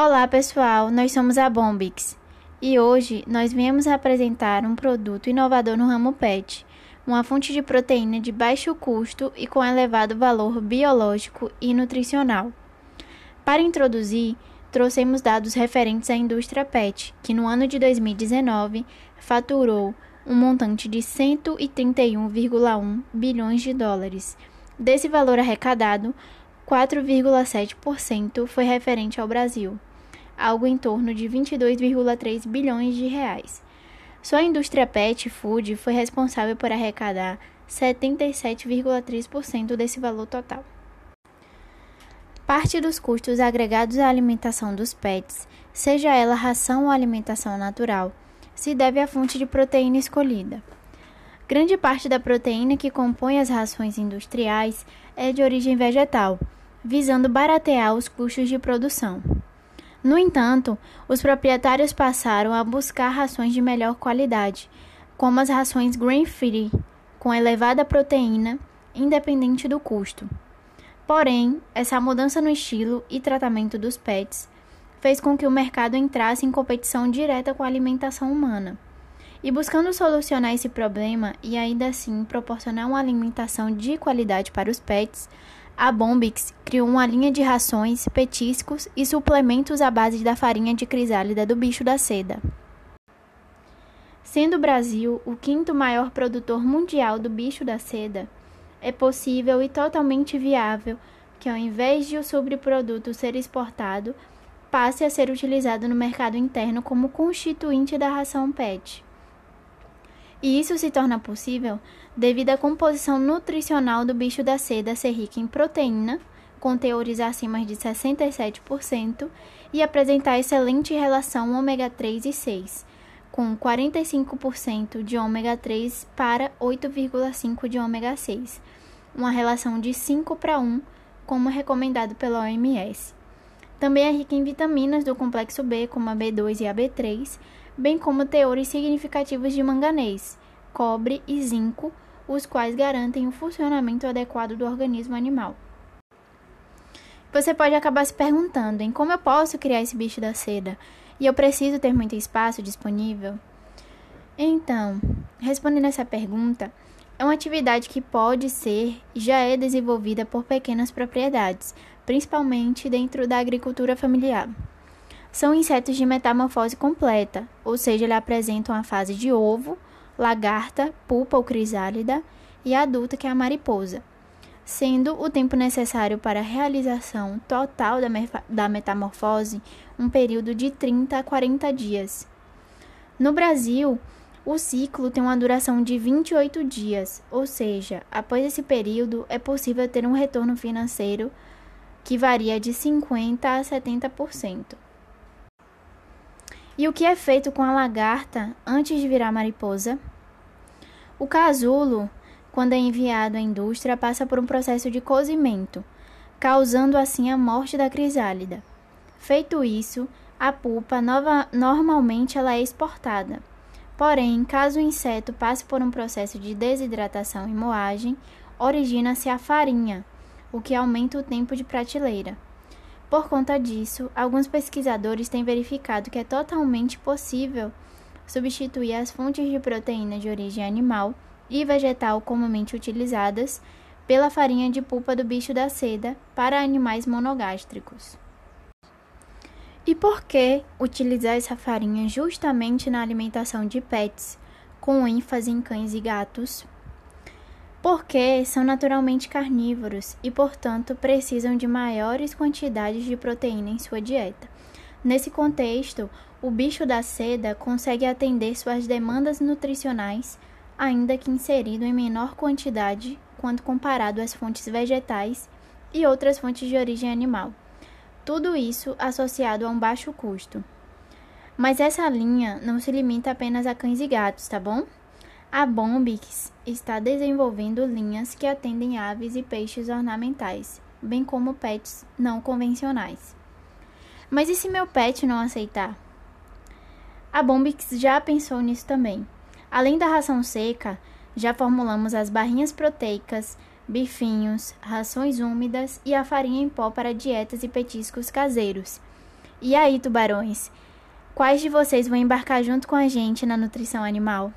Olá pessoal, nós somos a Bombix e hoje nós viemos apresentar um produto inovador no ramo PET, uma fonte de proteína de baixo custo e com elevado valor biológico e nutricional. Para introduzir, trouxemos dados referentes à indústria PET, que no ano de 2019 faturou um montante de 131,1 bilhões de dólares. Desse valor arrecadado, 4,7% foi referente ao Brasil, algo em torno de 22,3 bilhões de reais. Só a indústria pet food foi responsável por arrecadar 77,3% desse valor total. Parte dos custos agregados à alimentação dos pets, seja ela ração ou alimentação natural, se deve à fonte de proteína escolhida. Grande parte da proteína que compõe as rações industriais é de origem vegetal visando baratear os custos de produção. No entanto, os proprietários passaram a buscar rações de melhor qualidade, como as rações grain-free, com elevada proteína, independente do custo. Porém, essa mudança no estilo e tratamento dos pets fez com que o mercado entrasse em competição direta com a alimentação humana. E buscando solucionar esse problema e ainda assim proporcionar uma alimentação de qualidade para os pets, a Bombix criou uma linha de rações, petiscos e suplementos à base da farinha de crisálida do bicho da seda. Sendo o Brasil o quinto maior produtor mundial do bicho da seda, é possível e totalmente viável que, ao invés de o sobreproduto ser exportado, passe a ser utilizado no mercado interno como constituinte da ração PET. E isso se torna possível devido à composição nutricional do bicho da seda ser rica em proteína, com teores acima de 67%, e apresentar excelente relação ômega 3 e 6, com 45% de ômega 3 para 8,5% de ômega 6, uma relação de 5 para 1, como recomendado pela OMS. Também é rica em vitaminas do complexo B, como a B2 e a B3, bem como teores significativos de manganês, cobre e zinco, os quais garantem o funcionamento adequado do organismo animal. Você pode acabar se perguntando em como eu posso criar esse bicho da seda e eu preciso ter muito espaço disponível? Então, respondendo essa pergunta, é uma atividade que pode ser e já é desenvolvida por pequenas propriedades, principalmente dentro da agricultura familiar. São insetos de metamorfose completa, ou seja, eles apresentam a fase de ovo, lagarta, pupa ou crisálida e adulta, que é a mariposa, sendo o tempo necessário para a realização total da, da metamorfose um período de 30 a 40 dias. No Brasil, o ciclo tem uma duração de 28 dias, ou seja, após esse período é possível ter um retorno financeiro que varia de 50% a 70%. E o que é feito com a lagarta antes de virar mariposa? O casulo, quando é enviado à indústria, passa por um processo de cozimento, causando assim a morte da crisálida. Feito isso, a pupa nova, normalmente ela é exportada. Porém, caso o inseto passe por um processo de desidratação e moagem, origina-se a farinha, o que aumenta o tempo de prateleira. Por conta disso, alguns pesquisadores têm verificado que é totalmente possível substituir as fontes de proteína de origem animal e vegetal comumente utilizadas pela farinha de pulpa do bicho da seda para animais monogástricos. E por que utilizar essa farinha justamente na alimentação de pets, com ênfase em cães e gatos? Porque são naturalmente carnívoros e, portanto, precisam de maiores quantidades de proteína em sua dieta. Nesse contexto, o bicho da seda consegue atender suas demandas nutricionais, ainda que inserido em menor quantidade quando comparado às fontes vegetais e outras fontes de origem animal. Tudo isso associado a um baixo custo. Mas essa linha não se limita apenas a cães e gatos, tá bom? A Bombix está desenvolvendo linhas que atendem aves e peixes ornamentais, bem como pets não convencionais. Mas e se meu pet não aceitar? A Bombix já pensou nisso também. Além da ração seca, já formulamos as barrinhas proteicas, bifinhos, rações úmidas e a farinha em pó para dietas e petiscos caseiros. E aí, tubarões? Quais de vocês vão embarcar junto com a gente na nutrição animal?